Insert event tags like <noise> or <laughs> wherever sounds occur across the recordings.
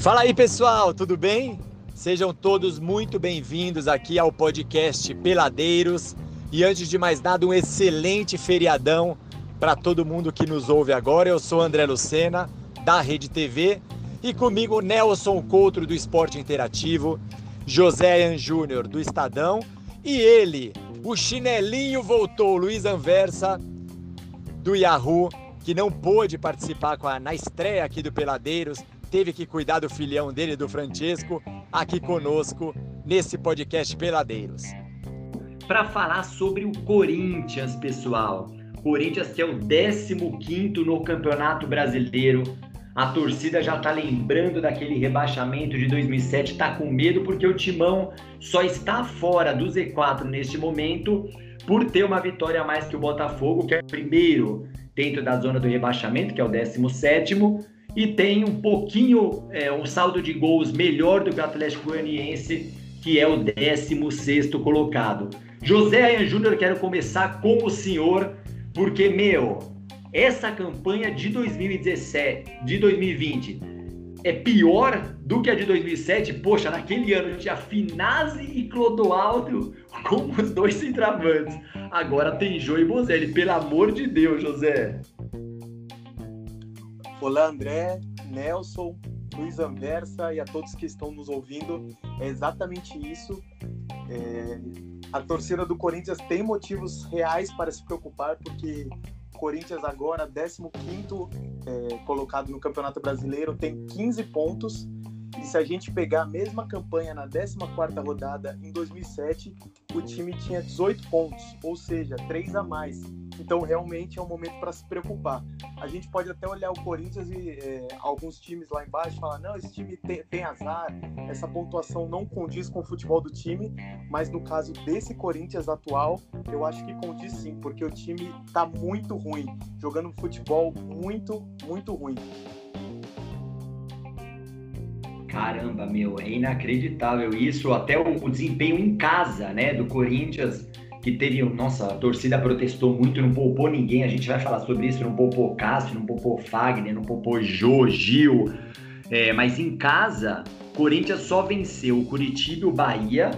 Fala aí, pessoal, tudo bem? Sejam todos muito bem-vindos aqui ao podcast Peladeiros. E antes de mais nada, um excelente feriadão para todo mundo que nos ouve agora. Eu sou André Lucena, da Rede TV, e comigo Nelson Coutro, do Esporte Interativo, José Ian Júnior, do Estadão, e ele, o chinelinho voltou, Luiz Anversa, do Yahoo, que não pôde participar a, na estreia aqui do Peladeiros, teve que cuidar do filhão dele, do Francesco, aqui conosco nesse podcast Peladeiros. Para falar sobre o Corinthians, pessoal. Corinthians que é o 15 no Campeonato Brasileiro. A torcida já tá lembrando daquele rebaixamento de 2007, tá com medo porque o Timão só está fora do Z4 neste momento por ter uma vitória a mais que o Botafogo, que é o primeiro dentro da zona do rebaixamento, que é o 17 e tem um pouquinho, é, um saldo de gols melhor do que o Atlético Goianiense, que é o 16 colocado. José Ayan Júnior, quero começar com o senhor, porque, meu, essa campanha de 2017, de 2020, é pior do que a de 2007. Poxa, naquele ano tinha Finazzi e Clodoaldo como os dois centravantes. Agora tem Jô e Bozelli, pelo amor de Deus, José. Olá, André, Nelson, Luiz Anversa e a todos que estão nos ouvindo. É exatamente isso. É... A torcida do Corinthians tem motivos reais para se preocupar, porque o Corinthians agora, 15 é, colocado no Campeonato Brasileiro, tem 15 pontos e se a gente pegar a mesma campanha na 14ª rodada em 2007, o time tinha 18 pontos, ou seja, 3 a mais. Então, realmente é um momento para se preocupar. A gente pode até olhar o Corinthians e é, alguns times lá embaixo e falar: não, esse time tem, tem, azar, essa pontuação não condiz com o futebol do time. Mas no caso desse Corinthians atual, eu acho que condiz sim, porque o time está muito ruim, jogando futebol muito, muito ruim. Caramba, meu, é inacreditável isso. Até o, o, desempenho em casa, né, do Corinthians, que teve, nossa, a torcida protestou muito, não poupou ninguém. A gente vai falar sobre isso, não poupou Cássio, não poupou Fagner, não poupou Jô, Gil. É, mas em casa, Corinthians só venceu o Curitiba e o Bahia,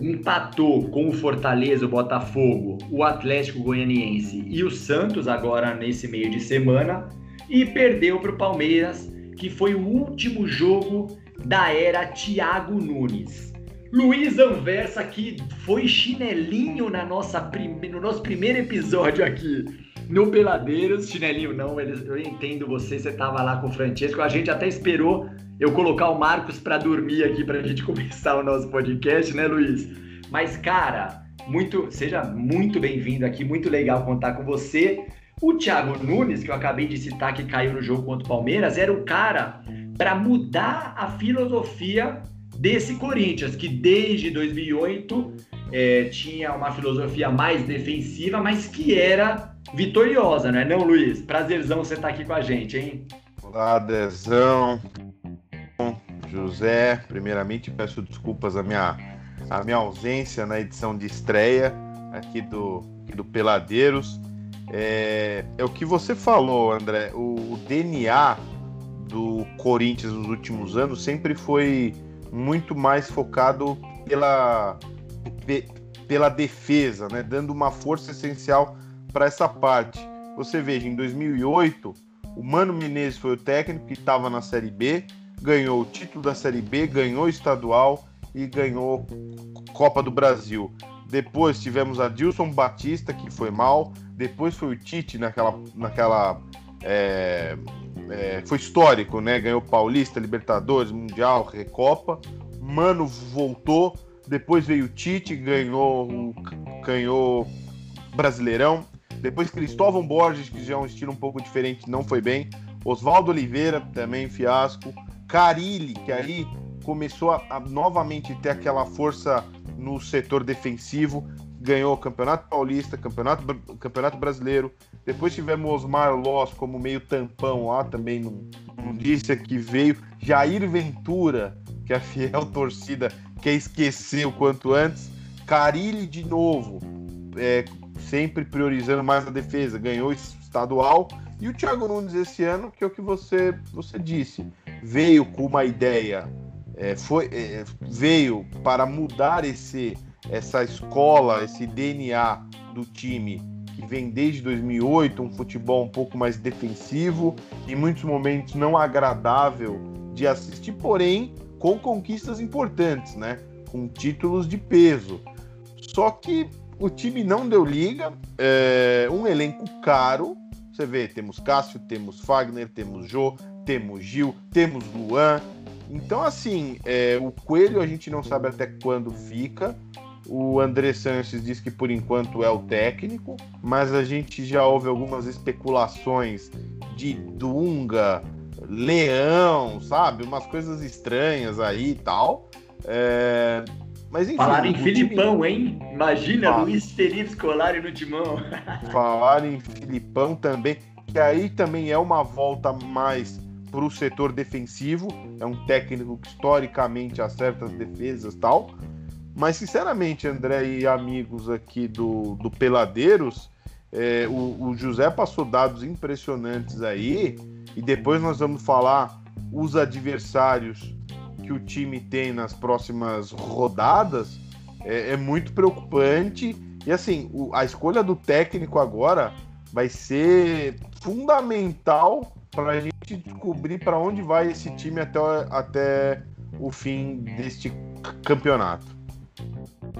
empatou com o Fortaleza, o Botafogo, o Atlético Goianiense e o Santos agora nesse meio de semana e perdeu para o Palmeiras, que foi o último jogo da era Thiago Nunes. Luiz Anversa, que foi chinelinho na nossa prime... no nosso primeiro episódio aqui no Peladeiros. Chinelinho não, eu entendo você, você tava lá com o Francesco. A gente até esperou eu colocar o Marcos para dormir aqui para a gente <laughs> começar o nosso podcast, né, Luiz? Mas, cara, muito, seja muito bem-vindo aqui, muito legal contar com você. O Thiago Nunes, que eu acabei de citar que caiu no jogo contra o Palmeiras, era o cara para mudar a filosofia desse Corinthians, que desde 2008 é, tinha uma filosofia mais defensiva, mas que era vitoriosa, não é não, Luiz? Prazerzão você estar tá aqui com a gente, hein? Olá, Dezão, José. Primeiramente, peço desculpas a minha, a minha ausência na edição de estreia aqui do, do Peladeiros. É, é o que você falou, André. O, o DNA do Corinthians nos últimos anos sempre foi muito mais focado pela, pela defesa, né? dando uma força essencial para essa parte. Você veja, em 2008, o Mano Menezes foi o técnico que estava na Série B, ganhou o título da Série B, ganhou o estadual e ganhou Copa do Brasil. Depois tivemos a Dilson Batista, que foi mal. Depois foi o Tite naquela, naquela é, é, foi histórico, né? Ganhou Paulista, Libertadores, Mundial, Recopa. Mano voltou, depois veio o Tite, ganhou, ganhou Brasileirão. Depois Cristóvão Borges, que já é um estilo um pouco diferente, não foi bem. Oswaldo Oliveira, também fiasco. Carilli, que aí começou a, a novamente ter aquela força no setor defensivo, ganhou Campeonato Paulista, Campeonato, Campeonato Brasileiro. Depois tivemos Osmar Loss como meio tampão lá, também disse que veio. Jair Ventura, que a fiel <laughs> torcida quer esquecer o quanto antes. Carilli de novo, é, sempre priorizando mais a defesa, ganhou estadual. E o Thiago Nunes esse ano, que é o que você, você disse. veio com uma ideia, é, foi, é, veio para mudar esse, essa escola, esse DNA do time que vem desde 2008, um futebol um pouco mais defensivo, em muitos momentos não agradável de assistir, porém com conquistas importantes, né? Com títulos de peso. Só que o time não deu liga, é um elenco caro. Você vê, temos Cássio, temos Fagner, temos Jô, temos Gil, temos Luan. Então, assim, é, o Coelho a gente não sabe até quando fica. O André Sanches diz que por enquanto é o técnico, mas a gente já ouve algumas especulações de Dunga, Leão, sabe? Umas coisas estranhas aí e tal. É... Mas enfim. Falaram em Filipão, time... hein? Imagina Fala. Luiz Felipe Scolari no timão. <laughs> Falaram em Filipão também, que aí também é uma volta mais para o setor defensivo. É um técnico que historicamente acerta as defesas e tal. Mas, sinceramente, André e amigos aqui do, do Peladeiros, é, o, o, José passou dados impressionantes aí, e depois nós vamos falar os adversários que o time tem nas próximas rodadas. É, é muito preocupante. E assim, o, a escolha do técnico agora vai ser fundamental para a gente descobrir para onde vai esse time até, até o fim deste campeonato.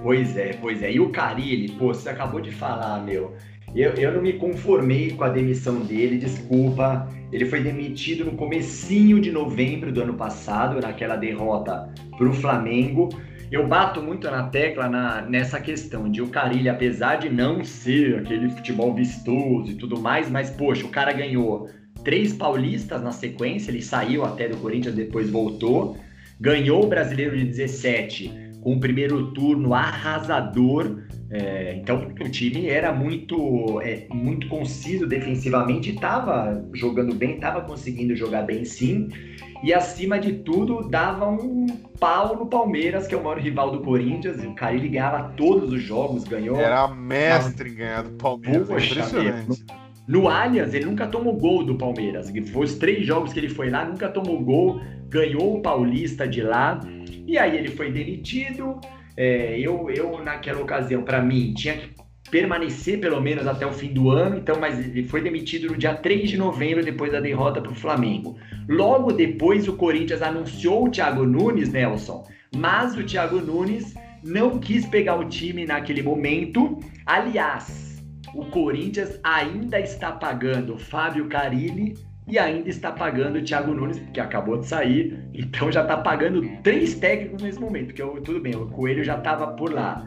Pois é, pois é. E o Carilli, pô, você acabou de falar, meu. Eu, eu não me conformei com a demissão dele, desculpa. Ele foi demitido no comecinho de novembro do ano passado, naquela derrota para o Flamengo. Eu bato muito na tecla na, nessa questão de o Carilli, apesar de não ser aquele futebol vistoso e tudo mais, mas poxa, o cara ganhou três paulistas na sequência, ele saiu até do Corinthians, depois voltou, ganhou o Brasileiro de 17 com o primeiro turno arrasador. É, então o time era muito, é, muito conciso defensivamente, estava jogando bem, estava conseguindo jogar bem sim. E acima de tudo, dava um pau no Palmeiras, que é o maior rival do Corinthians. O Carilli ganhava todos os jogos, ganhou. Era mestre em ganhar do Palmeiras, Poxa, impressionante. No Allianz, ele nunca tomou gol do Palmeiras. Foi os três jogos que ele foi lá, nunca tomou gol, ganhou o Paulista de lá. E aí ele foi demitido. É, eu, eu, naquela ocasião, para mim, tinha que permanecer pelo menos até o fim do ano, então, mas ele foi demitido no dia 3 de novembro, depois da derrota para o Flamengo. Logo depois, o Corinthians anunciou o Thiago Nunes, Nelson, mas o Thiago Nunes não quis pegar o time naquele momento. Aliás, o Corinthians ainda está pagando Fábio Carilli e ainda está pagando o Thiago Nunes, que acabou de sair, então já está pagando três técnicos nesse momento, porque eu, tudo bem, o Coelho já estava por lá.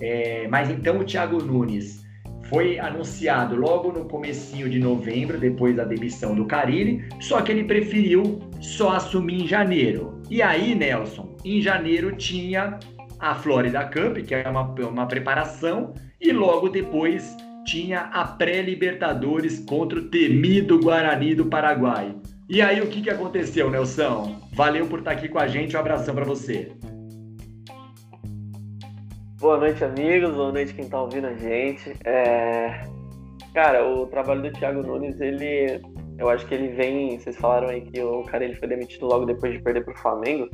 É, mas então o Thiago Nunes foi anunciado logo no comecinho de novembro, depois da demissão do Carilli, só que ele preferiu só assumir em janeiro. E aí, Nelson, em janeiro tinha a Florida Cup, que é uma, uma preparação, e logo depois tinha a pré-Libertadores contra o temido Guarani do Paraguai. E aí, o que, que aconteceu, Nelson? Valeu por estar aqui com a gente, um abração para você. Boa noite, amigos. Boa noite, quem está ouvindo a gente. É... Cara, o trabalho do Thiago Nunes, ele. Eu acho que ele vem. Vocês falaram aí que o cara ele foi demitido logo depois de perder para o Flamengo.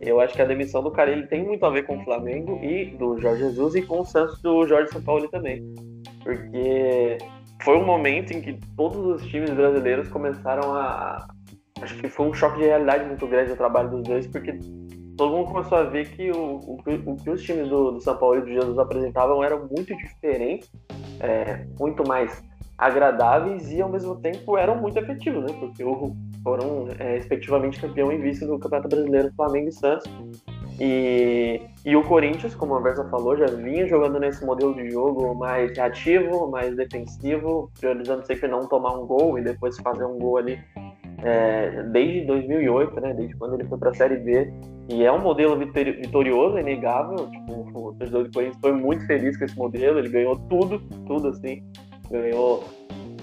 Eu acho que a demissão do cara ele tem muito a ver com o Flamengo e do Jorge Jesus e com o Santos do Jorge Sampaoli também porque foi um momento em que todos os times brasileiros começaram a. Acho que foi um choque de realidade muito grande o trabalho dos dois, porque todo mundo começou a ver que o, o, o que os times do, do São Paulo e do Jesus apresentavam eram muito diferentes, é, muito mais agradáveis e ao mesmo tempo eram muito efetivos, né? Porque foram é, respectivamente campeão e vice do Campeonato Brasileiro Flamengo e Santos e, e o Corinthians, como a Versa falou, já vinha jogando nesse modelo de jogo mais reativo, mais defensivo, priorizando sempre não tomar um gol e depois fazer um gol ali é, desde 2008, né, desde quando ele foi para a Série B. E é um modelo vitorioso, é inegável. Tipo, o torcedor do Corinthians foi muito feliz com esse modelo, ele ganhou tudo, tudo assim. Ganhou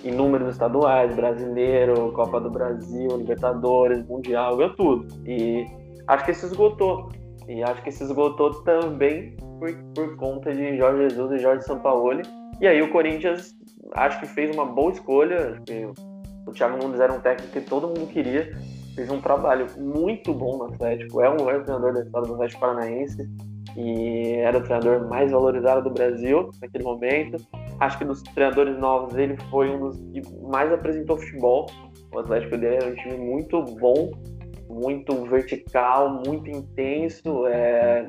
inúmeros estaduais, brasileiro, Copa do Brasil, Libertadores, Mundial, ganhou tudo. E acho que se esgotou. E acho que se esgotou também por, por conta de Jorge Jesus e Jorge Sampaoli. E aí o Corinthians acho que fez uma boa escolha. o Thiago Nunes era um técnico que todo mundo queria. fez um trabalho muito bom no Atlético, é o maior treinador da história do Atlético Paranaense e era o treinador mais valorizado do Brasil naquele momento. Acho que dos treinadores novos ele foi um dos que mais apresentou futebol. O Atlético dele era um time muito bom, muito vertical, muito intenso, é,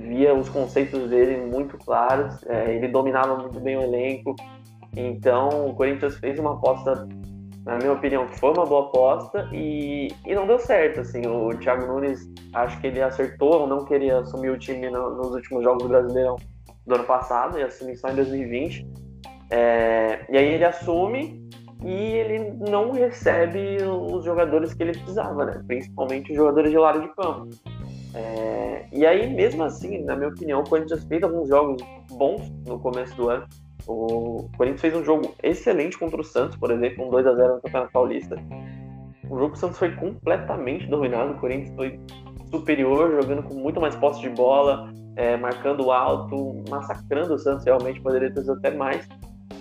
via os conceitos dele muito claros, é, ele dominava muito bem o elenco. Então o Corinthians fez uma aposta na minha opinião, foi uma boa aposta e, e não deu certo. Assim, o Thiago Nunes, acho que ele acertou, não queria assumir o time no, nos últimos jogos do Brasileirão do ano passado, e assumir só em 2020. É, e aí ele assume e ele não recebe os jogadores que ele precisava, né? principalmente os jogadores de lado de campo. É, e aí, mesmo assim, na minha opinião, o Corinthians fez alguns jogos bons no começo do ano. O Corinthians fez um jogo excelente contra o Santos, por exemplo, um 2x0 no Campeonato Paulista. O jogo do Santos foi completamente dominado, o Corinthians foi superior, jogando com muito mais posse de bola, é, marcando alto, massacrando o Santos, realmente poderia ter sido até mais.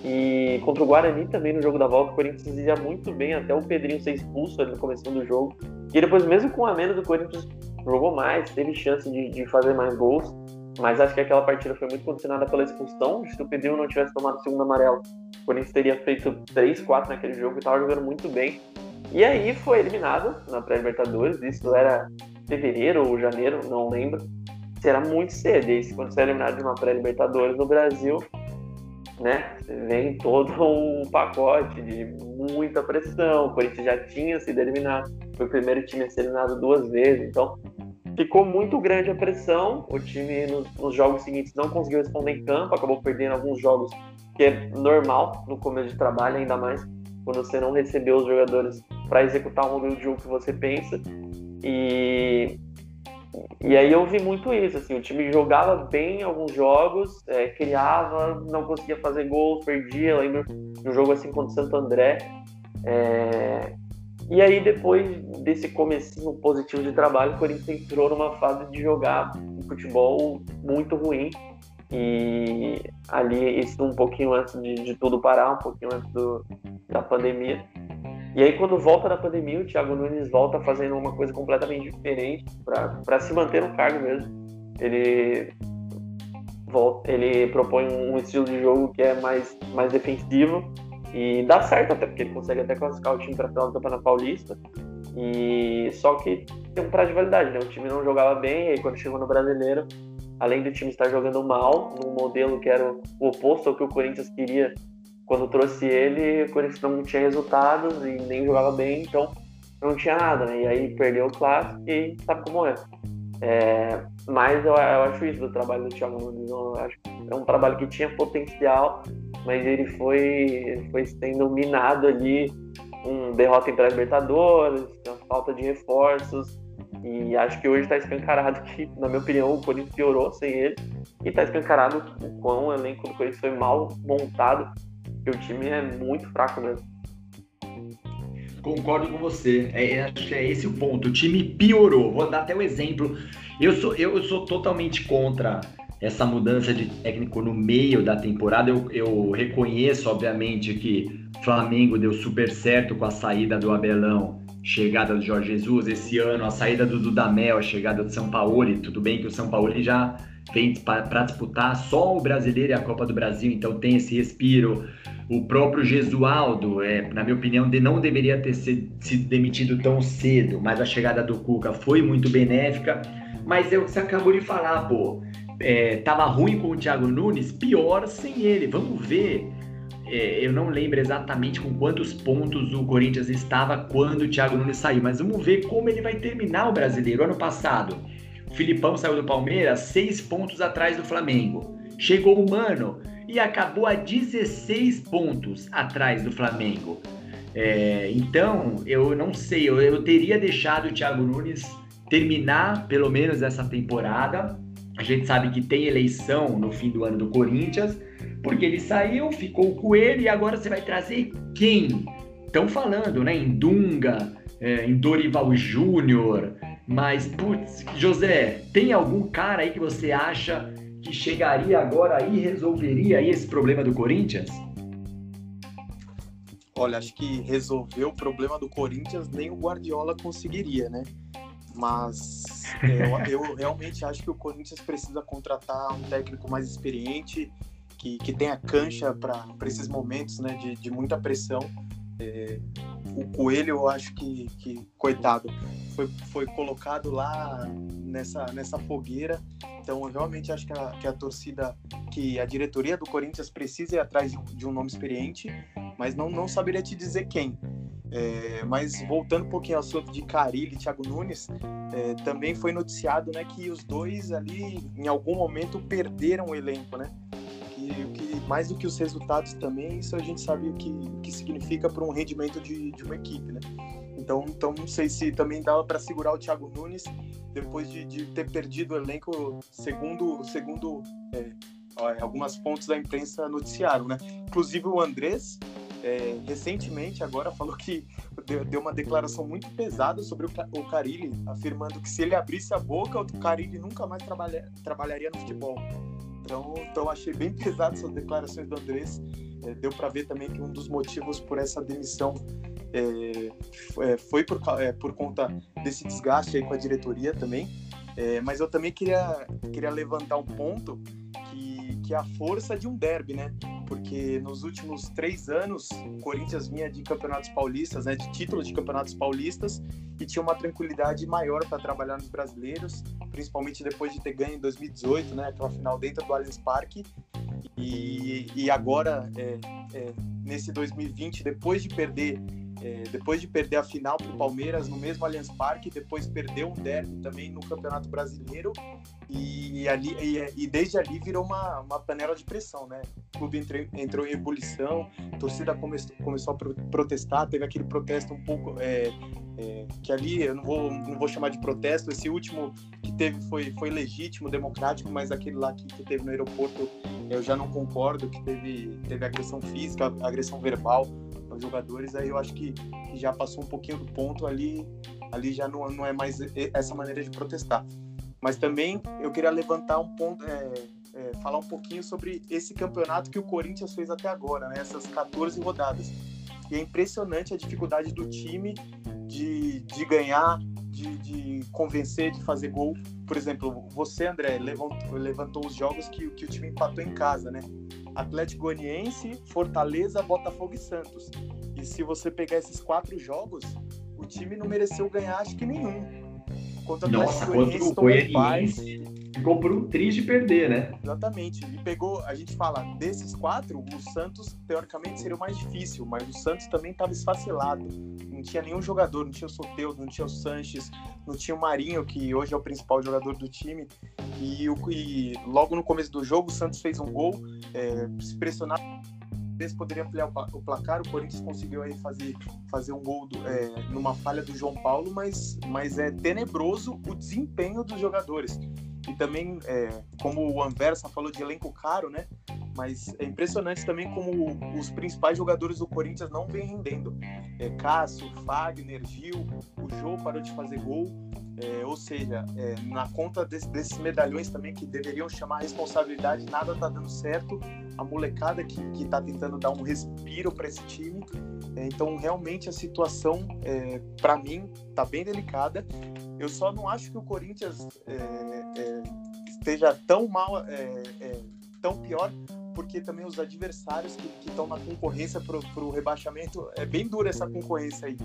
E contra o Guarani também no jogo da volta, o Corinthians ia muito bem até o Pedrinho ser expulso ali no começo do jogo. E depois, mesmo com a menos, o Corinthians jogou mais, teve chance de, de fazer mais gols. Mas acho que aquela partida foi muito condicionada pela expulsão. Se o Pedrinho não tivesse tomado o segundo amarelo, o Corinthians teria feito 3, 4 naquele jogo e estava jogando muito bem. E aí foi eliminado na pré-Libertadores. Isso era fevereiro ou janeiro, não lembro. Será muito cedo. E quando você é eliminado de uma pré-Libertadores no Brasil, né? Vem todo um pacote de muita pressão. O Corinthians já tinha sido eliminado. Foi o primeiro time a ser eliminado duas vezes. Então, ficou muito grande a pressão. O time nos, nos, jogos seguintes não conseguiu responder em campo, acabou perdendo alguns jogos que é normal no começo de trabalho, ainda mais quando você não recebeu os jogadores para executar o modelo de jogo que você pensa. E, e aí eu vi muito isso, assim, o time jogava bem alguns jogos, é, criava, não conseguia fazer gol, perdia. Eu lembro de um jogo assim contra o Santo André. É, e aí, depois desse comecinho positivo de trabalho, o Corinthians entrou numa fase de jogar futebol muito ruim. E ali, isso um pouquinho antes de, de tudo parar, um pouquinho antes do, da pandemia. E aí, quando volta da pandemia, o Thiago Nunes volta fazendo uma coisa completamente diferente para se manter no cargo mesmo. Ele volta, ele propõe um estilo de jogo que é mais, mais defensivo e dá certo até, porque ele consegue até classificar o time para a final do Campeonato Paulista. E só que tem um prazo de validade, né? O time não jogava bem, e aí quando chegou no brasileiro, além do time estar jogando mal, num modelo que era o oposto ao que o Corinthians queria quando trouxe ele, o Corinthians não tinha resultados e nem jogava bem, então não tinha nada, né? E aí perdeu o clássico e sabe como é. é mas eu, eu, acho isso do trabalho do Thiago Nunes. Eu acho que é um trabalho que tinha potencial, mas ele foi, foi sendo minado ali, um derrota em pré-libertadores, falta de reforços, e acho que hoje está escancarado que, na minha opinião, o Corinthians piorou sem ele, e está escancarado o quão o elenco do Corinthians foi mal montado, que o time é muito fraco mesmo. Concordo com você. É, é, acho que é esse o ponto. O time piorou. Vou dar até um exemplo. Eu sou, eu, sou totalmente contra essa mudança de técnico no meio da temporada. Eu, eu reconheço, obviamente, que Flamengo deu super certo com a saída do Abelão, chegada do Jorge Jesus. Esse ano, a saída do Dudamel, a chegada do São Paulo. Tudo bem que o São Paulo já vem para disputar só o brasileiro e a Copa do Brasil, então tem esse respiro. O próprio Gesualdo, é, na minha opinião, de, não deveria ter sido, sido demitido tão cedo, mas a chegada do Cuca foi muito benéfica. Mas é o que você acabou de falar, pô é, tava ruim com o Thiago Nunes, pior sem ele. Vamos ver. É, eu não lembro exatamente com quantos pontos o Corinthians estava quando o Thiago Nunes saiu, mas vamos ver como ele vai terminar o brasileiro. Ano passado, Filipão saiu do Palmeiras seis pontos atrás do Flamengo. Chegou o Mano e acabou a 16 pontos atrás do Flamengo. É, então, eu não sei, eu, eu teria deixado o Thiago Nunes terminar pelo menos essa temporada a gente sabe que tem eleição no fim do ano do Corinthians, porque ele saiu, ficou com ele e agora você vai trazer quem? Estão falando, né? Em Dunga, é, em Dorival Júnior, mas, putz, José, tem algum cara aí que você acha que chegaria agora e resolveria aí esse problema do Corinthians? Olha, acho que resolver o problema do Corinthians nem o Guardiola conseguiria, né? Mas é, eu, eu, realmente acho que o Corinthians precisa contratar um técnico mais experiente, que, que tenha cancha para esses momentos né, de, de muita pressão. É, o Coelho, eu acho que, que coitado, foi, foi colocado lá nessa, nessa fogueira. Então, eu realmente acho que a, que a torcida, que a diretoria do Corinthians precisa ir atrás de, de um nome experiente, mas não, não saberia te dizer quem. É, mas voltando um pouquinho ao assunto de Carilli e Thiago Nunes, é, também foi noticiado né, que os dois ali, em algum momento, perderam o elenco, né? Que, que mais do que os resultados também, isso a gente sabe o que, que significa para um rendimento de, de uma equipe, né? Então, então não sei se também dava para segurar o Thiago Nunes depois de, de, ter perdido o elenco, segundo, segundo é, algumas fontes da imprensa noticiaram, né? Inclusive o Andrés, é, recentemente agora falou que deu, deu, uma declaração muito pesada sobre o, o Carilli, afirmando que se ele abrisse a boca, o Carilli nunca mais trabalha, trabalharia no futebol. Então, então achei bem pesado essas declarações do Andrés. É, deu para ver também que um dos motivos por essa demissão é, é foi por, é, por conta desse desgaste aí com a diretoria também. É, mas eu também queria, queria levantar um ponto que, é a força de um derby, né? porque nos últimos três anos o Corinthians vinha de campeonatos paulistas, né, de títulos de campeonatos paulistas, e tinha uma tranquilidade maior para trabalhar nos brasileiros, principalmente depois de ter ganho em 2018, né, aquela final dentro do Allianz Parque. E, e agora, é, é, nesse 2020, depois de perder é, depois de perder a final para o Palmeiras no mesmo Allianz Parque, depois perdeu um derby também no Campeonato Brasileiro e, ali, e, e, desde ali virou uma, uma panela de pressão, né? O clube entrou, entrou em ebulição, a torcida começou, começou a protestar, teve aquele protesto um pouco é, é, que ali eu não vou, não vou chamar de protesto, esse último que teve foi, foi legítimo, democrático, mas aquele lá que, que teve no aeroporto eu já não concordo, que teve, teve agressão física, agressão verbal jogadores, aí eu acho que, que já passou um pouquinho do ponto ali, ali já não, não é mais essa maneira de protestar. Mas também eu queria levantar um ponto, é, é, falar um pouquinho sobre esse campeonato que o Corinthians fez até agora, né? Essas 14 rodadas. E é impressionante a dificuldade do time de, de ganhar, de, de convencer, de fazer gol. Por exemplo, você, André, levantou, levantou os jogos que, que o time empatou em casa, né? Atlético Goianiense, Fortaleza, Botafogo e Santos. E se você pegar esses quatro jogos, o time não mereceu ganhar, acho que nenhum. Contra Nossa, contra o Goianiense ficou por um triste perder, né? Exatamente. E pegou, a gente fala, desses quatro, o Santos, teoricamente, seria o mais difícil, mas o Santos também estava esfacelado. Não tinha nenhum jogador, não tinha o Soteldo, não tinha o Sanches, não tinha o Marinho, que hoje é o principal jogador do time. E, e logo no começo do jogo, o Santos fez um gol, é, se pressionar vezes poderia ampliar o placar, o Corinthians conseguiu aí fazer, fazer um gol do, é, numa falha do João Paulo, mas, mas é tenebroso o desempenho dos jogadores. E também, é, como o Anversa falou de elenco caro, né? Mas é impressionante também como os principais jogadores do Corinthians não vêm rendendo. É, Cássio, Fagner, Gil, o Jô parou de fazer gol. É, ou seja, é, na conta desse, desses medalhões também que deveriam chamar a responsabilidade, nada tá dando certo. A molecada que, que tá tentando dar um respiro para esse time. É, então, realmente, a situação, é, para mim, tá bem delicada. Eu só não acho que o Corinthians é, é, esteja tão mal, tão pior, porque também os adversários que estão na concorrência para o rebaixamento, é bem dura essa concorrência aí,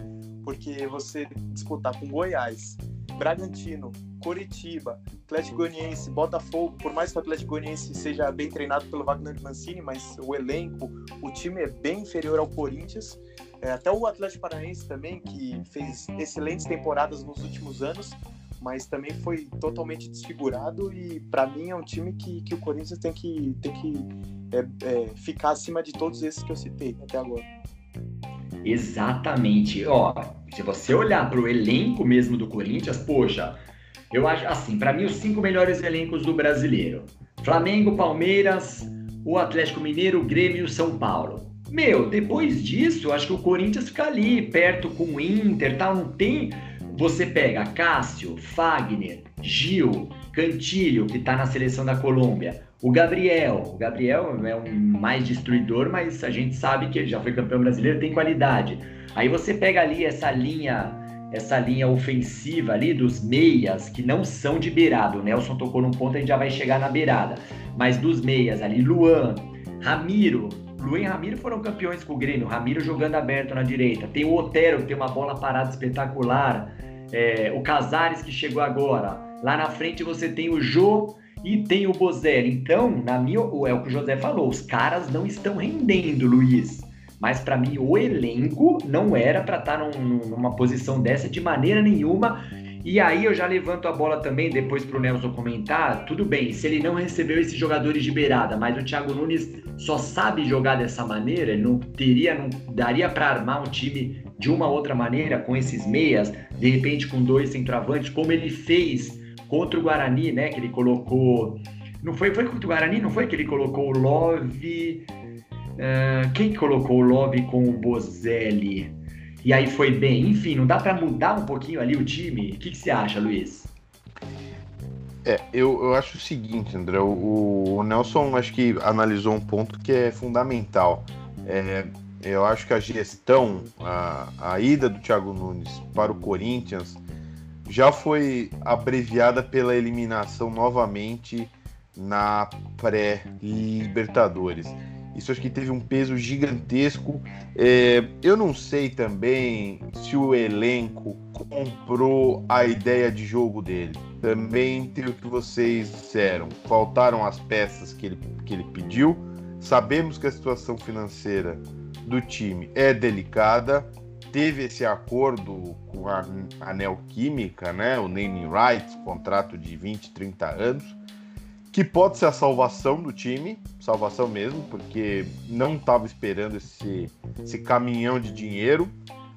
porque você disputar com Goiás, Bragantino, Coritiba, Atlético Goianiense, Botafogo, por mais que o Atlético Goianiense seja bem treinado pelo Wagner Mancini, mas o elenco, o time é bem inferior ao Corinthians. É, até o Atlético Paranaense também, que fez excelentes temporadas nos últimos anos, mas também foi totalmente desfigurado e para mim é um time que, que o Corinthians tem que, tem que é, é, ficar acima de todos esses que eu citei até agora. Exatamente. Ó, se você olhar para o elenco mesmo do Corinthians, poxa, eu acho assim, para mim os cinco melhores elencos do brasileiro: Flamengo, Palmeiras, o Atlético Mineiro, o Grêmio e o São Paulo. Meu, depois disso, acho que o Corinthians fica ali, perto com o Inter, tal, não tem. Você pega Cássio, Fagner, Gil, Cantilho, que está na seleção da Colômbia, o Gabriel. O Gabriel é um mais destruidor, mas a gente sabe que ele já foi campeão brasileiro, tem qualidade. Aí você pega ali essa linha, essa linha ofensiva ali dos meias que não são de beirada. O Nelson tocou num ponto, a gente já vai chegar na beirada. Mas dos meias ali, Luan, Ramiro, Luan e Ramiro foram campeões com o Grêmio. Ramiro jogando aberto na direita. Tem o Otero, que tem uma bola parada espetacular. É, o Casares, que chegou agora. Lá na frente você tem o Jô e tem o Bozelli. Então, na minha, é o que o José falou, os caras não estão rendendo, Luiz. Mas para mim o elenco não era para estar tá num, numa posição dessa de maneira nenhuma. E aí eu já levanto a bola também depois para o Nelson comentar. Tudo bem, se ele não recebeu esses jogadores de beirada, mas o Thiago Nunes só sabe jogar dessa maneira, não teria, não daria para armar um time de uma outra maneira com esses meias, de repente com dois centroavantes, como ele fez contra o Guarani, né? Que ele colocou. Não foi, foi contra o Guarani, não foi que ele colocou o Love. Uh, quem colocou o Love com o Bozelli? E aí foi bem. Enfim, não dá para mudar um pouquinho ali o time? O que, que você acha, Luiz? É, eu, eu acho o seguinte, André. O, o, Nelson acho que analisou um ponto que é fundamental. É, eu acho que a gestão, a, a ida do Thiago Nunes para o Corinthians já foi abreviada pela eliminação novamente na pré-Libertadores. Isso acho que teve um peso gigantesco. É, eu não sei também se o elenco comprou a ideia de jogo dele. Também tem o que vocês disseram. Faltaram as peças que ele, que ele pediu. Sabemos que a situação financeira do time é delicada teve esse acordo com a, a Neoquímica, né, o naming rights, contrato de 20, 30 anos, que pode ser a salvação do time, salvação mesmo, porque não estava esperando esse, esse caminhão de dinheiro.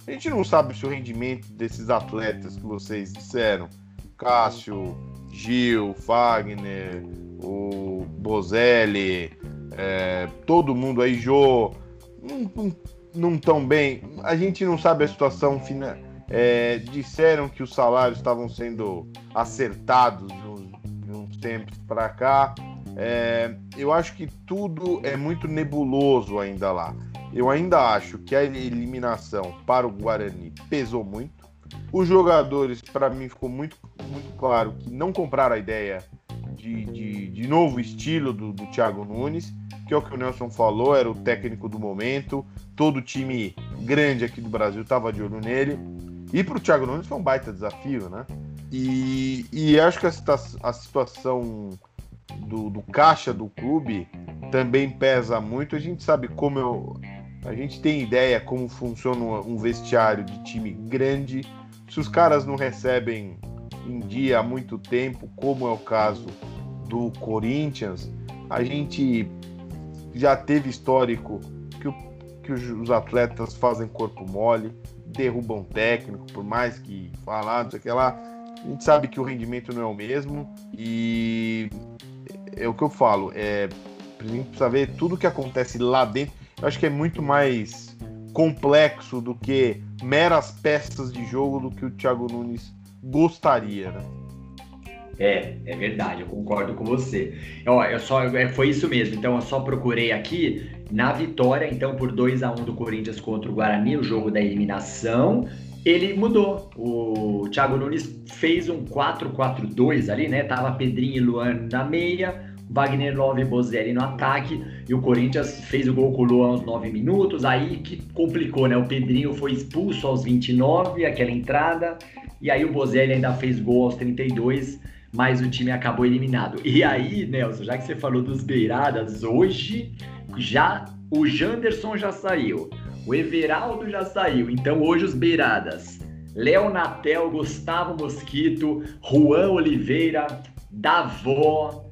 A gente não sabe se o rendimento desses atletas que vocês disseram, Cássio, Gil, Fagner, o Bozelli, é, todo mundo aí, Jô, não, não não tão bem. A gente não sabe a situação final. É, disseram que os salários estavam sendo acertados de uns, tempos para cá. É, eu acho que tudo é muito nebuloso ainda lá. Eu ainda acho que a eliminação para o Guarani pesou muito. Os jogadores, para mim, ficou muito, muito claro que não compraram a ideia de, de, de novo estilo do, do Thiago Nunes que é o que o Nelson falou, era o técnico do momento, todo time grande aqui do Brasil estava de olho nele. E para o Thiago Nunes foi um baita desafio, né? E, e acho que a, a situação do, do, caixa do clube também pesa muito. A gente sabe como eu. A gente tem ideia como funciona um vestiário de time grande. Se os caras não recebem em dia há muito tempo, como é o caso do Corinthians, a gente já teve histórico que, o, que os atletas fazem corpo mole, derrubam técnico, por mais que falar, não sei lá. A gente sabe que o rendimento não é o mesmo e é o que eu falo. É, a gente precisa ver tudo que acontece lá dentro. Eu acho que é muito mais complexo do que meras peças de jogo do que o Thiago Nunes gostaria, né? É, é verdade, eu concordo com você. Ó, eu só, é, foi isso mesmo, então eu só procurei aqui na vitória, então, por 2 a 1 do Corinthians contra o Guarani, o jogo da eliminação, ele mudou. O Thiago Nunes fez um 4-4-2 ali, né? Tava Pedrinho e Luan na meia, Wagner Love e Bozelli no ataque, e o Corinthians fez o gol com o Luan aos 9 minutos, aí que complicou, né? O Pedrinho foi expulso aos 29, aquela entrada, e aí o Bozelli ainda fez gol aos 32 mas o time acabou eliminado. E aí, Nelson, já que você falou dos beiradas, hoje já o Janderson já saiu, o Everaldo já saiu, então hoje os beiradas. Léo Natel, Gustavo Mosquito, Juan Oliveira, Davó,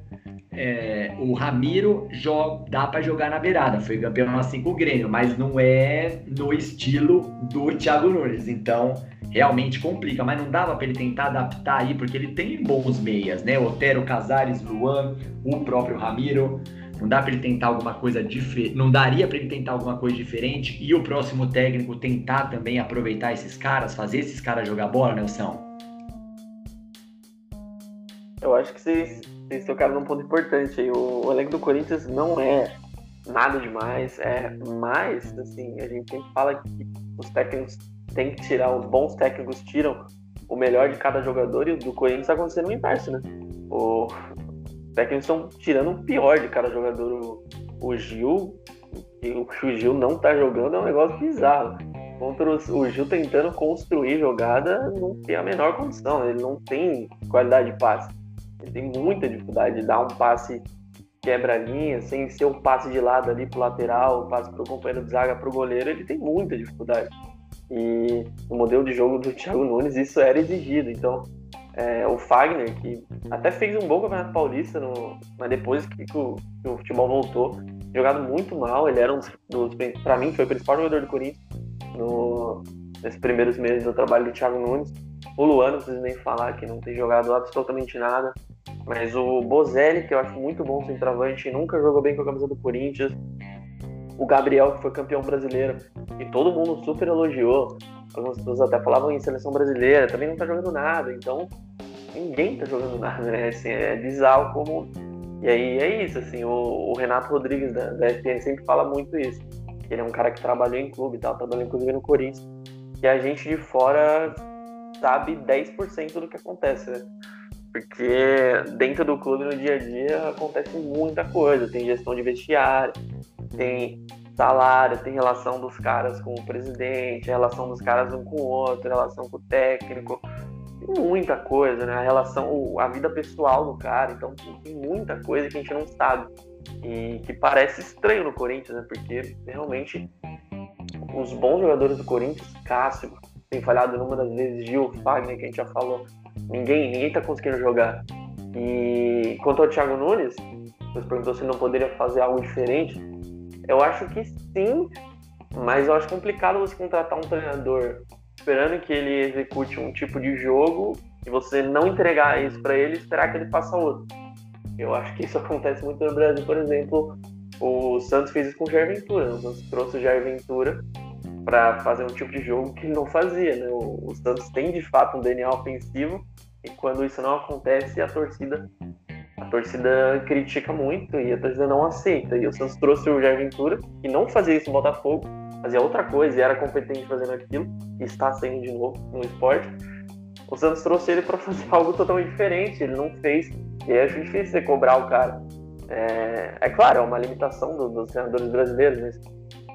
é, o Ramiro joga, dá para jogar na beirada, foi campeão assim com o Grêmio, mas não é no estilo do Thiago Nunes. Então, realmente complica, mas não dava para ele tentar adaptar aí, porque ele tem bons meias, né? Otero, Casares, Luan, o próprio Ramiro. Não dá para ele tentar alguma coisa diferente, não daria para ele tentar alguma coisa diferente e o próximo técnico tentar também aproveitar esses caras, fazer esses caras jogar bola, Nelson? Eu acho que vocês vocês tocaram num ponto importante aí. O, o elenco do Corinthians não é nada demais, é mais, assim, a gente sempre fala que os técnicos têm que tirar, os bons técnicos tiram o melhor de cada jogador e o do Corinthians está acontecendo o inverso, né? O, os técnicos estão tirando o pior de cada jogador. O, o Gil, o que o Gil não tá jogando é um negócio bizarro. Contra os, o Gil tentando construir jogada, não tem a menor condição. Ele não tem qualidade de passe. Ele tem muita dificuldade de dar um passe quebra-linha, sem ser um passe de lado ali pro lateral, um passe pro companheiro de zaga, pro goleiro. Ele tem muita dificuldade. E no modelo de jogo do Thiago Nunes, isso era exigido. Então, é, o Fagner, que até fez um bom campeonato paulista, no, mas depois que, que, o, que, o, futebol voltou, jogado muito mal. Ele era um dos, para mim, foi o principal jogador do Corinthians no, nesses primeiros meses do trabalho do Thiago Nunes. O Luan, não preciso nem falar, que não tem jogado absolutamente nada. Mas o Bozelli, que eu acho muito bom centroavante, nunca jogou bem com a camisa do Corinthians. O Gabriel, que foi campeão brasileiro, e todo mundo super elogiou. Algumas pessoas até falavam em seleção brasileira, também não tá jogando nada, então ninguém tá jogando nada, né? Assim, é bizarro como. E aí é isso, assim, o, o Renato Rodrigues da, da ESPN sempre fala muito isso. Ele é um cara que trabalhou em clube e tal, trabalhou inclusive no Corinthians. E a gente de fora sabe 10% do que acontece, né? Porque dentro do clube, no dia a dia, acontece muita coisa. Tem gestão de vestiário, tem salário, tem relação dos caras com o presidente, relação dos caras um com o outro, relação com o técnico, tem muita coisa, né? A relação, a vida pessoal do cara, então tem muita coisa que a gente não sabe e que parece estranho no Corinthians, né? Porque realmente os bons jogadores do Corinthians, Cássio tem falhado numa das vezes, Gil, Fagner, que a gente já falou, ninguém, ninguém tá conseguindo jogar. E quanto ao Thiago Nunes, você perguntou se não poderia fazer algo diferente. Eu acho que sim, mas eu acho complicado você contratar um treinador esperando que ele execute um tipo de jogo e você não entregar isso para ele esperar que ele faça outro. Eu acho que isso <laughs> acontece muito no Brasil, por exemplo, o Santos fez isso com o Jair Ventura. O Santos trouxe o Jair Ventura para fazer um tipo de jogo que ele não fazia. Né? O, Santos tem de fato um DNA ofensivo e quando isso não acontece, a torcida a torcida critica muito e a torcida não aceita. E o Santos trouxe o Jair Ventura, que não fazia isso no Botafogo, fazia outra coisa e era competente fazendo aquilo, e está sendo de novo no esporte. O Santos trouxe ele para fazer <laughs> algo totalmente diferente, ele não fez, e aí acho difícil você cobrar o cara. É, é claro, é uma limitação do, dos treinadores brasileiros, mas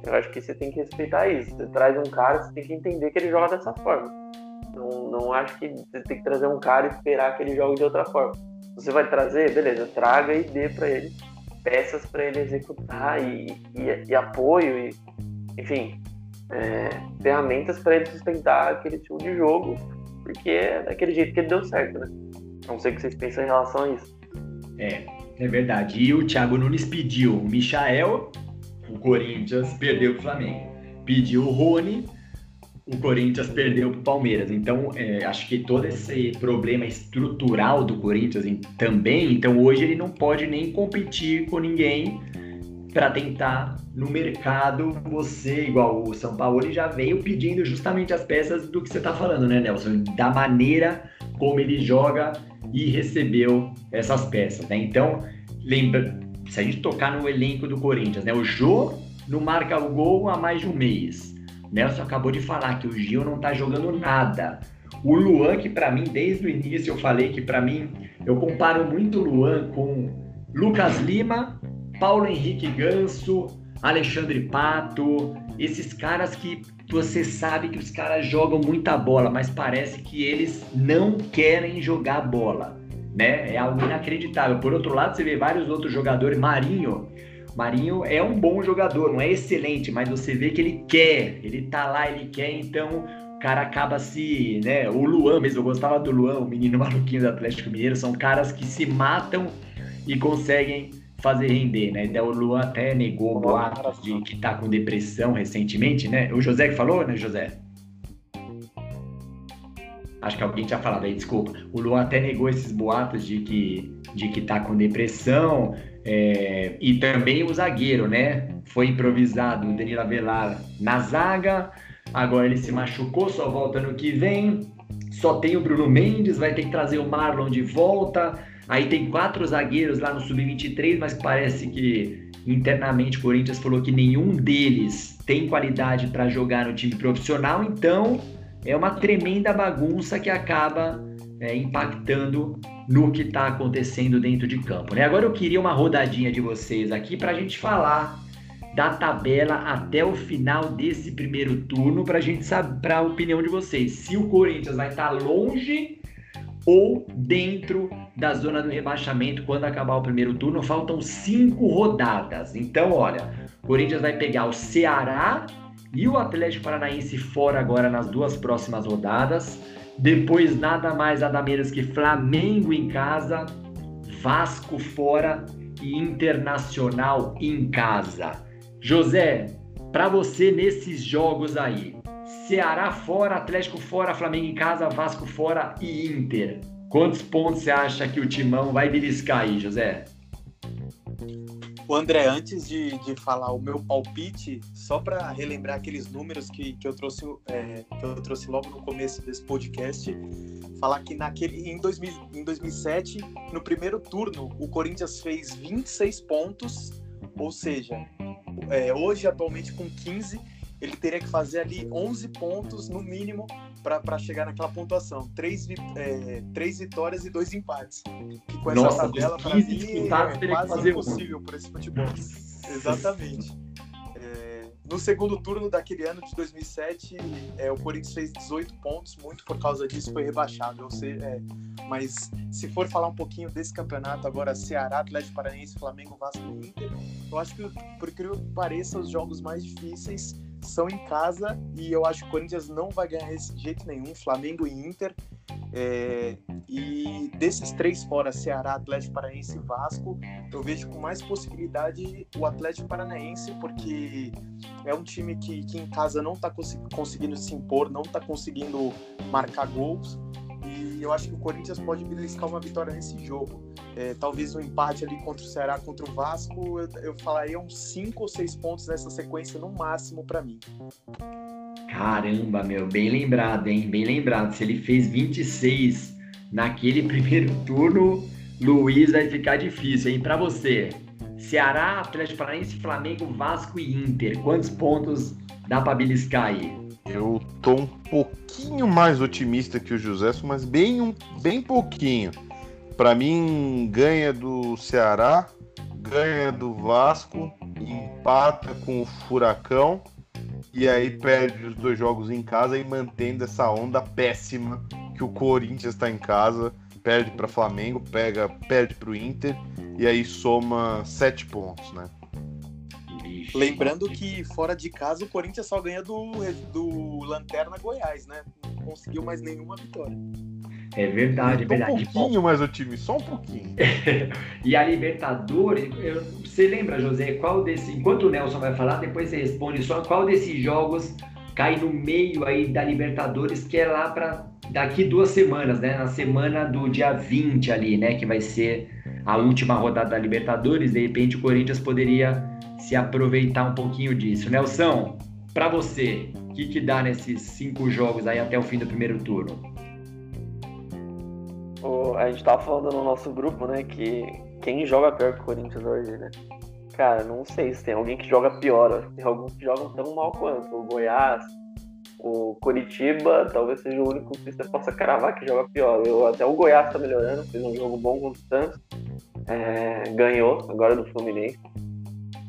eu acho que você tem que respeitar isso. Você traz um cara, você tem que entender que ele joga dessa forma. Não, não acho que você tem que trazer um cara e esperar que ele jogue de outra forma você vai trazer, beleza, traga e dê para ele peças para ele executar e, e, e, apoio e, enfim, é, ferramentas para ele sustentar aquele tipo de jogo, porque é daquele jeito que ele deu certo, né? Não sei o que vocês pensam em relação a isso. É, é verdade. E o Thiago Nunes pediu o Michael, o Corinthians perdeu o Flamengo. Pediu o Rony, o Corinthians perdeu para o Palmeiras. Então, é, acho que todo esse problema estrutural do Corinthians também, então hoje ele não pode nem competir com ninguém para tentar no mercado você, igual o São Paulo, ele já veio pedindo justamente as peças do que você está falando, né, Nelson? Da maneira como ele joga e recebeu essas peças, né? Então, lembra, se a gente tocar no elenco do Corinthians, né? O Jô não marca o gol há mais de um mês. Nelson acabou de falar que o Gil não tá jogando nada. O Luan, que para mim, desde o início eu falei que para mim, eu comparo muito o Luan com Lucas Lima, Paulo Henrique Ganso, Alexandre Pato, esses caras que você sabe que os caras jogam muita bola, mas parece que eles não querem jogar bola, né? É algo inacreditável. Por outro lado, você vê vários outros jogadores, Marinho, Marinho é um bom jogador, não é excelente, mas você vê que ele quer, ele tá lá, ele quer, então o cara acaba se, né, o Luan mesmo, eu gostava do Luan, o menino maluquinho do Atlético Mineiro, são caras que se matam e conseguem fazer render, né? Então o Luan até negou boatos de que tá com depressão recentemente, né? O José que falou, né, José? Acho que alguém tinha falado aí, desculpa. O Luan até negou esses boatos de que, de que tá com depressão. É, e também o zagueiro, né? Foi improvisado o Danilo Avelar na zaga, agora ele se machucou, só volta no que vem. Só tem o Bruno Mendes, vai ter que trazer o Marlon de volta. Aí tem quatro zagueiros lá no Sub-23, mas parece que internamente o Corinthians falou que nenhum deles tem qualidade para jogar no time profissional, então é uma tremenda bagunça que acaba é, impactando no que está acontecendo dentro de campo. Né? Agora eu queria uma rodadinha de vocês aqui para a gente falar da tabela até o final desse primeiro turno, para a gente saber para a opinião de vocês, se o Corinthians vai estar tá longe ou dentro da zona do rebaixamento quando acabar o primeiro turno. Faltam cinco rodadas. Então, olha, o Corinthians vai pegar o Ceará e o Atlético Paranaense fora agora nas duas próximas rodadas. Depois, nada mais, nada menos que Flamengo em casa, Vasco fora e Internacional em casa. José, para você nesses jogos aí, Ceará fora, Atlético fora, Flamengo em casa, Vasco fora e Inter. Quantos pontos você acha que o Timão vai beliscar aí, José? O André, antes de, de falar o meu palpite, só para relembrar aqueles números que, que, eu trouxe, é, que eu trouxe logo no começo desse podcast, falar que naquele, em, 2000, em 2007, no primeiro turno, o Corinthians fez 26 pontos, ou seja, é, hoje atualmente com 15 ele teria que fazer ali 11 pontos no mínimo para chegar naquela pontuação. Três, é, três vitórias e dois empates. Que com essa Nossa, tabela, para mim, é quase impossível por esse futebol. Exatamente. É, no segundo turno daquele ano de 2007, é, o Corinthians fez 18 pontos, muito por causa disso foi rebaixado. Ou seja, é, mas se for falar um pouquinho desse campeonato, agora Ceará, Atlético Paranaense, Flamengo, Vasco e Inter, eu acho que, por incrível que pareça, os jogos mais difíceis são em casa e eu acho que o Corinthians não vai ganhar esse jeito nenhum, Flamengo e Inter. É, e desses três fora, Ceará, Atlético Paranaense e Vasco, eu vejo com mais possibilidade o Atlético Paranaense, porque é um time que, que em casa não está cons conseguindo se impor, não está conseguindo marcar gols. E eu acho que o Corinthians pode beliscar uma vitória nesse jogo. É, talvez um empate ali contra o Ceará, contra o Vasco, eu, eu falaria uns 5 ou 6 pontos nessa sequência no máximo para mim. Caramba, meu, bem lembrado, hein? Bem lembrado. Se ele fez 26 naquele <laughs> primeiro turno, Luiz vai ficar difícil, hein? Para você, Ceará, Atlético Paranaense, Flamengo, Vasco e Inter. Quantos pontos dá para beliscar aí? Eu tô um pouquinho mais otimista que o José, mas bem, um, bem pouquinho. Para mim, ganha do Ceará, ganha do Vasco, empata com o Furacão e aí perde os dois jogos em casa e mantendo essa onda péssima que o Corinthians está em casa, perde para Flamengo, pega, perde para o Inter e aí soma sete pontos, né? Lembrando que fora de casa o Corinthians só ganha do, do Lanterna Goiás, né? Não conseguiu mais nenhuma vitória. É verdade, é verdade. Um pouquinho mais o time, só um pouquinho. <laughs> e a Libertadores, eu, você lembra, José, qual desse. Enquanto o Nelson vai falar, depois você responde só qual desses jogos cai no meio aí da Libertadores, que é lá para daqui duas semanas, né? Na semana do dia 20 ali, né? Que vai ser a última rodada da Libertadores. De repente o Corinthians poderia se aproveitar um pouquinho disso. Nelson, para você, o que, que dá nesses cinco jogos aí até o fim do primeiro turno? a gente tava falando no nosso grupo, né, que quem joga pior que o Corinthians hoje, né? Cara, não sei se tem alguém que joga pior. Tem alguns que jogam tão mal quanto. O Goiás, o Coritiba, talvez seja o único que você possa cravar que joga pior. Eu, até o Goiás tá melhorando, fez um jogo bom contra o Santos. É, ganhou agora do Fluminense.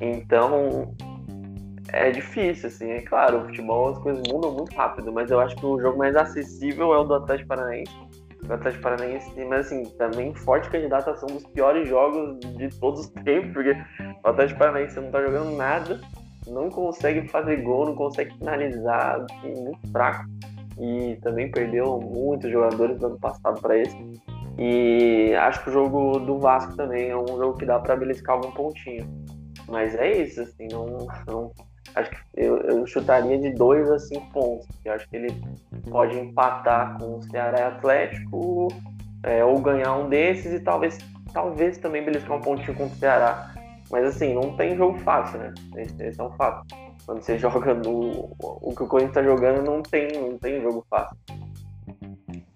Então, é difícil, assim. É claro, o futebol as coisas mudam muito rápido, mas eu acho que o jogo mais acessível é o do Atlético Paranaense. O Atlético Paranaense, mas assim, também forte candidato a ser um dos piores jogos de todos os <laughs> tempos, porque o Atlético Paranaense não tá jogando nada, não consegue fazer gol, não consegue finalizar, assim, muito fraco. E também perdeu muitos jogadores no ano passado para esse. E acho que o jogo do Vasco também é um jogo que dá para beliscar algum pontinho. Mas é isso, assim, não, não acho que eu, eu, chutaria de 2 a 5 pontos. Eu acho que ele pode empatar com o Ceará e Atlético, é, ou ganhar um desses e talvez, talvez também beliscar um pontinho com o Ceará. Mas assim, não tem jogo fácil, né? Esse, esse é um fato. Quando você <laughs> joga no. O que o Corinthians está jogando não tem, não tem jogo fácil.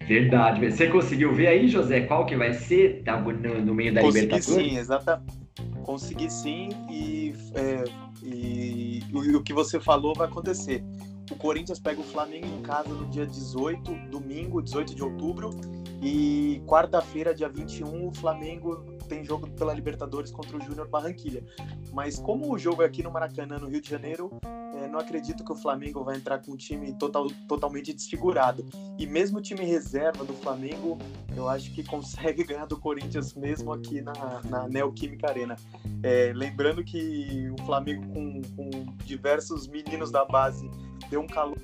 Verdade. Você conseguiu ver aí, José, qual que vai ser tá no, no meio da Consegui Libertadores? sim, exatamente. Consegui sim e, é, e o, o que você falou vai acontecer. O Corinthians pega o Flamengo em casa no dia 18, domingo, 18 de outubro, e quarta-feira, dia 21, o Flamengo tem jogo pela Libertadores contra o Júnior Barranquilha. Mas como o jogo é aqui no Maracanã, no Rio de Janeiro, é, não acredito que o Flamengo vai entrar com um time total, totalmente desfigurado. E mesmo o time reserva do Flamengo, eu acho que consegue <laughs> ganhar do Corinthians mesmo aqui na, na Neoquímica Arena. É, lembrando que o Flamengo com, com diversos meninos da base deu um calor.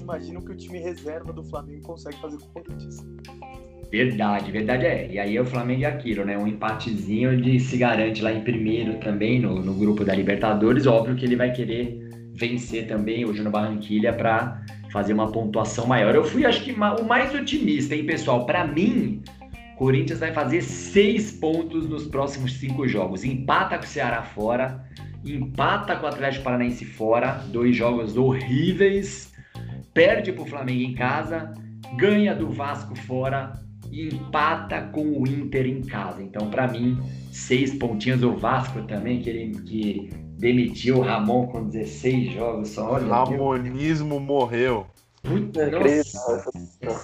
Imagina o que o time reserva do Flamengo consegue fazer com o Corinthians. Verdade, verdade é. E aí é o Flamengo e aquilo, né? Um empatezinho de se garante lá em primeiro também no, no grupo da Libertadores. Óbvio que ele vai querer vencer também o Júnior Barranquilha para fazer uma pontuação maior. Eu fui, acho que, o mais otimista, hein, pessoal? Para mim, Corinthians vai fazer seis pontos nos próximos cinco jogos. Empata com o Ceará fora, empata com o Atlético Paranaense fora, dois jogos horríveis, perde para o Flamengo em casa, ganha do Vasco fora e empata com o Inter em casa. Então, para mim, seis pontinhos. O Vasco também, que, ele, que demitiu o Ramon com 16 jogos só. Olha, Ramonismo morreu. Puta, nossa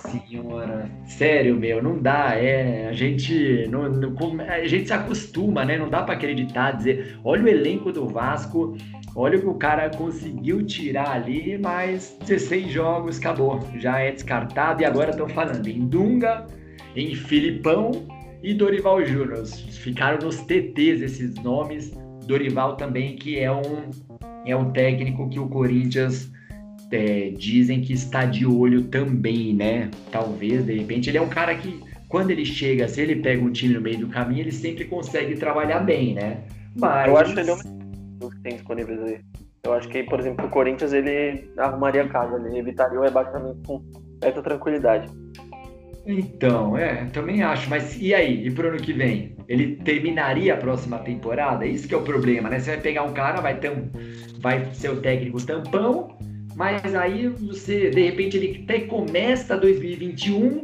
senhora. Sério, meu, não dá. É, a gente não, não, a gente se acostuma, né? Não dá para acreditar, dizer, olha o elenco do Vasco, olha o que o cara conseguiu tirar ali, mas 16 jogos acabou, já é descartado e agora estão falando em Dunga, em Filipão e Dorival Júnior. Ficaram nos TTs esses nomes. Dorival também, que é um é um técnico que o Corinthians é, dizem que está de olho também, né? Talvez, de repente, ele é um cara que, quando ele chega, se ele pega um time no meio do caminho, ele sempre consegue trabalhar bem, né? Mas... Eu acho que ele é um que tem disponíveis aí. Eu acho que, por exemplo, o Corinthians, ele arrumaria a casa, ele evitaria o rebaixamento com certa tranquilidade. Então, é, também acho. Mas e aí? E pro ano que vem? Ele terminaria a próxima temporada? Isso que é o problema, né? Você vai pegar um cara, vai um, vai ser o técnico tampão, mas aí você, de repente, ele até começa 2021,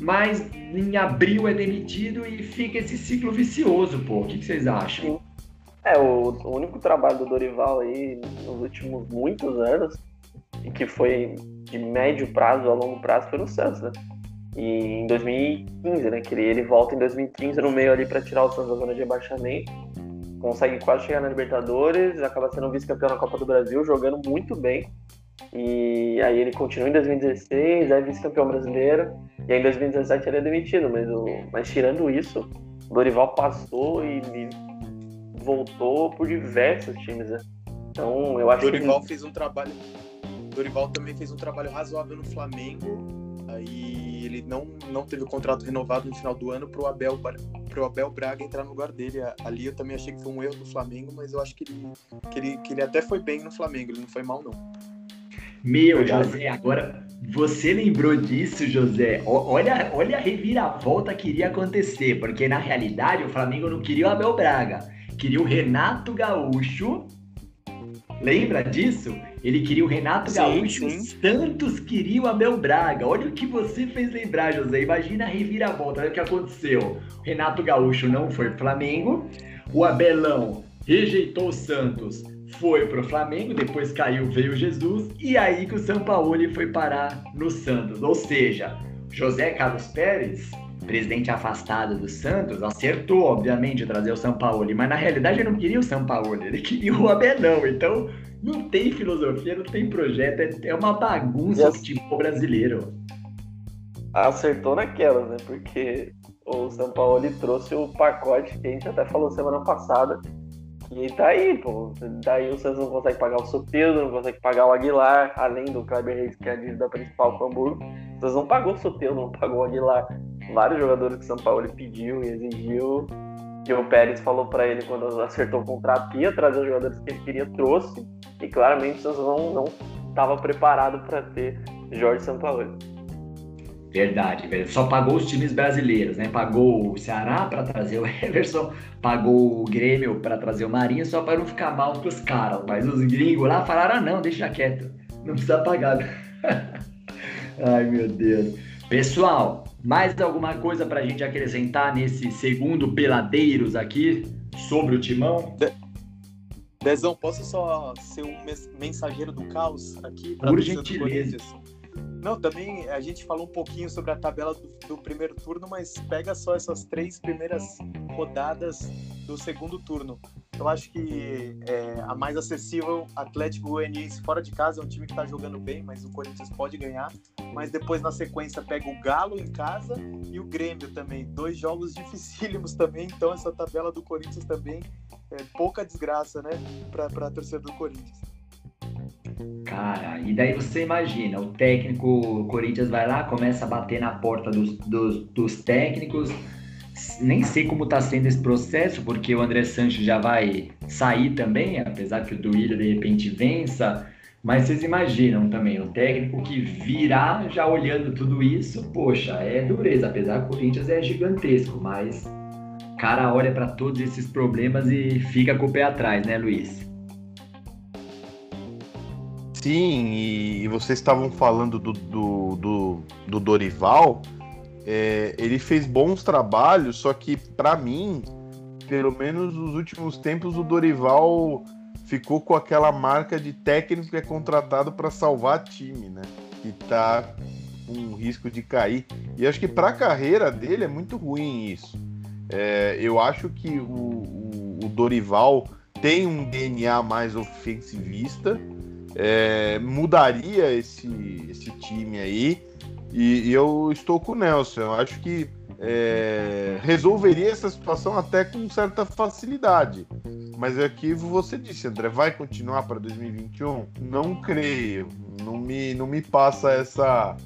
mas em abril é demitido e fica esse ciclo vicioso, pô. O que, que vocês acham? É, o, o, único trabalho do Dorival aí nos últimos muitos anos, e que foi de médio prazo a longo prazo, foi no Santos, né? E em 2015, né? Que ele, ele volta em 2015 no meio ali para tirar o Santos da zona de rebaixamento. Consegue quase chegar na Libertadores, acaba sendo vice-campeão na Copa do Brasil, jogando muito bem. E aí ele continua em 2016, é vice-campeão brasileiro, e aí em 2017 ele é demitido, mas, o, mas tirando isso, o Dorival passou e, e voltou por diversos times, né? Então eu acho Dorival que... fez um trabalho. Dorival também fez um trabalho razoável no Flamengo. Aí ele não, não teve o contrato renovado no final do ano pro Abel, pro Abel Braga entrar no lugar dele. Ali eu também achei que foi um erro do Flamengo, mas eu acho que ele, que ele, que ele até foi bem no Flamengo, ele não foi mal, não. Meu, José, agora você lembrou disso, José? Olha, olha a reviravolta que iria acontecer, porque na realidade o Flamengo não queria o Abel Braga, queria o Renato Gaúcho. Lembra disso? Ele queria o Renato sim, Gaúcho, sim. Santos queria o Abel Braga. Olha o que você fez lembrar, José. Imagina a reviravolta, olha o que aconteceu. O Renato Gaúcho não foi pro Flamengo, o Abelão rejeitou o Santos foi pro Flamengo, depois caiu, veio Jesus, e aí que o São Paulo foi parar no Santos. Ou seja, José Carlos Pérez, presidente afastado do Santos, acertou, obviamente, trazer o São Paulo, mas na realidade ele não queria o São Paulo, ele queria o Abelão. Então, não tem filosofia, não tem projeto, é, é uma bagunça o futebol brasileiro. Acertou naquela, né? Porque o São Paulo trouxe o pacote que a gente até falou semana passada, e tá aí, pô. Daí o Santos não consegue pagar o Soteldo, não consegue pagar o Aguilar, além do Kleber Reis, que é a dívida principal com o Hamburgo. O Santos não pagou o Soteldo, não pagou o Aguilar. Vários jogadores que o São Paulo pediu e exigiu. Que o Pérez falou para ele quando acertou o contrato que ia trazer os jogadores que ele queria, trouxe. E claramente o Santos não estava preparado para ter Jorge Sampaoli. Verdade, velho. Só pagou os times brasileiros, né? Pagou o Ceará para trazer o <laughs> Everson, pagou o Grêmio para trazer o Marinho, só para não ficar mal com os caras. Mas os gringos lá falaram: ah, não, deixa quieto, não precisa pagar. <laughs> Ai, meu Deus. Pessoal, mais alguma coisa para a gente acrescentar nesse segundo Peladeiros aqui sobre o Timão? Dezão, posso só ser um mensageiro do caos aqui? Por gentileza. Não, também a gente falou um pouquinho sobre a tabela do, do, primeiro turno, mas pega só essas três primeiras rodadas do segundo turno. Eu acho que é, a mais acessível, Atlético Goianiense fora de casa, é um time que está jogando bem, mas o Corinthians pode ganhar. Mas depois, na sequência, pega o Galo em casa e o Grêmio também. Dois jogos <laughs> dificílimos também, então essa tabela do Corinthians também é pouca desgraça, né, para a torcida do Corinthians. Cara, e daí você imagina, o técnico o Corinthians vai lá, começa a bater na porta dos, dos, dos técnicos. Nem sei como está sendo esse processo, porque o André Sanches já vai sair também, apesar que o Duílio de repente vença. Mas vocês imaginam também, o técnico que virá já olhando tudo isso, poxa, é dureza, apesar que o Corinthians é gigantesco, mas o cara olha para todos esses problemas e fica com o pé atrás, né, Luiz? Sim, e vocês estavam falando do, do, do, do Dorival. É, ele fez bons trabalhos, só que para mim, pelo menos nos últimos tempos, o Dorival ficou com aquela marca de técnico que é contratado para salvar time, né? Que tá com risco de cair. E acho que para a carreira dele é muito ruim isso. É, eu acho que o, o, o Dorival tem um DNA mais ofensivista é, mudaria esse, esse time aí. E, e, eu estou com o Nelson. Eu acho que é, resolveria essa situação até com certa facilidade. Mas é que você disse, André, vai continuar para 2021? Não creio. Não me, não me passa essa,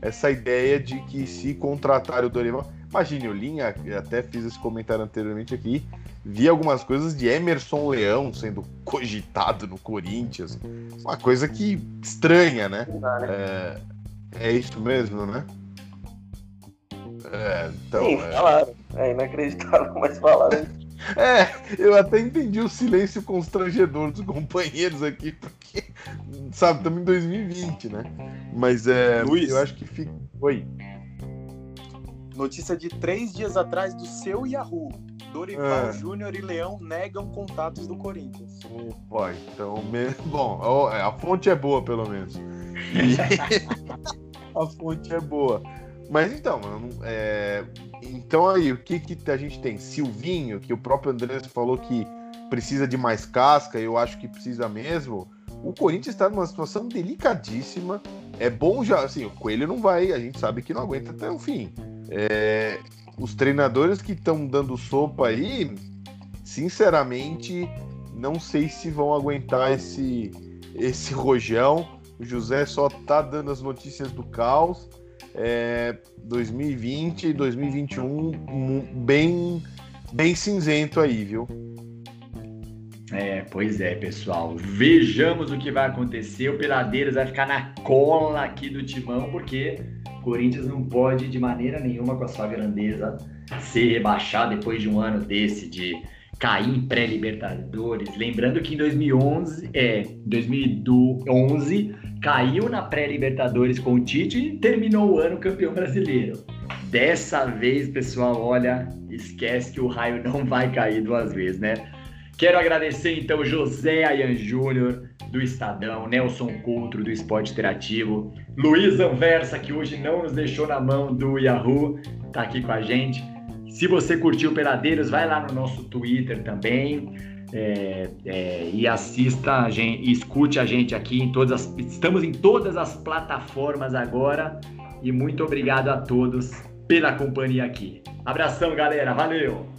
essa ideia de que se contratar o Dorival. Imagine, o Linha, até fiz esse comentário anteriormente aqui, vi algumas coisas de Emerson Leão sendo cogitado no Corinthians. Uma coisa que estranha, né? É, é isso mesmo, né? É, então, Sim, é... falaram. É inacreditável, <laughs> mas falaram. <laughs> É, eu até entendi o silêncio constrangedor dos companheiros aqui, porque, sabe, estamos em 2020, né? Mas é. Luiz, eu acho que fica. Oi. Notícia de três dias atrás do seu Yahoo. Dorival é. Júnior e Leão negam contatos do Corinthians. Pô, então, me... <laughs> bom, a fonte é boa, pelo menos. <laughs> A fonte é boa. Mas então, é... então aí, o que, que a gente tem? Silvinho, que o próprio André falou que precisa de mais casca, eu acho que precisa mesmo. O Corinthians está numa situação delicadíssima. É bom já, assim, o Coelho não vai, a gente sabe que não aguenta até o fim. É, os treinadores que estão dando sopa aí, sinceramente, não sei se vão aguentar esse, esse rojão. O José só tá dando as notícias do caos. É, 2020 e 2021 bem, bem cinzento aí, viu? É, pois é, pessoal. Vejamos o que vai acontecer. O Peladeiros vai ficar na cola aqui do timão, porque Corinthians não pode, de maneira nenhuma, com a sua grandeza, ser rebaixado depois de um ano desse, de cair em pré-libertadores. Lembrando que em 2011, é, 2011 caiu na pré-libertadores com o Tite e terminou o ano campeão brasileiro. Dessa vez, pessoal, olha, esquece que o raio não vai cair duas vezes, né? Quero agradecer então José Ayan Júnior, do Estadão, Nelson Coutro, do Esporte Interativo, Luiz Anversa, que hoje não nos deixou na mão do Yahoo, tá aqui com a gente. Se você curtiu Peladeiros, vai lá no nosso Twitter também. É, é, e assista a gente, escute a gente aqui em todas as, estamos em todas as plataformas agora e muito obrigado a todos pela companhia aqui. Abração, galera, valeu!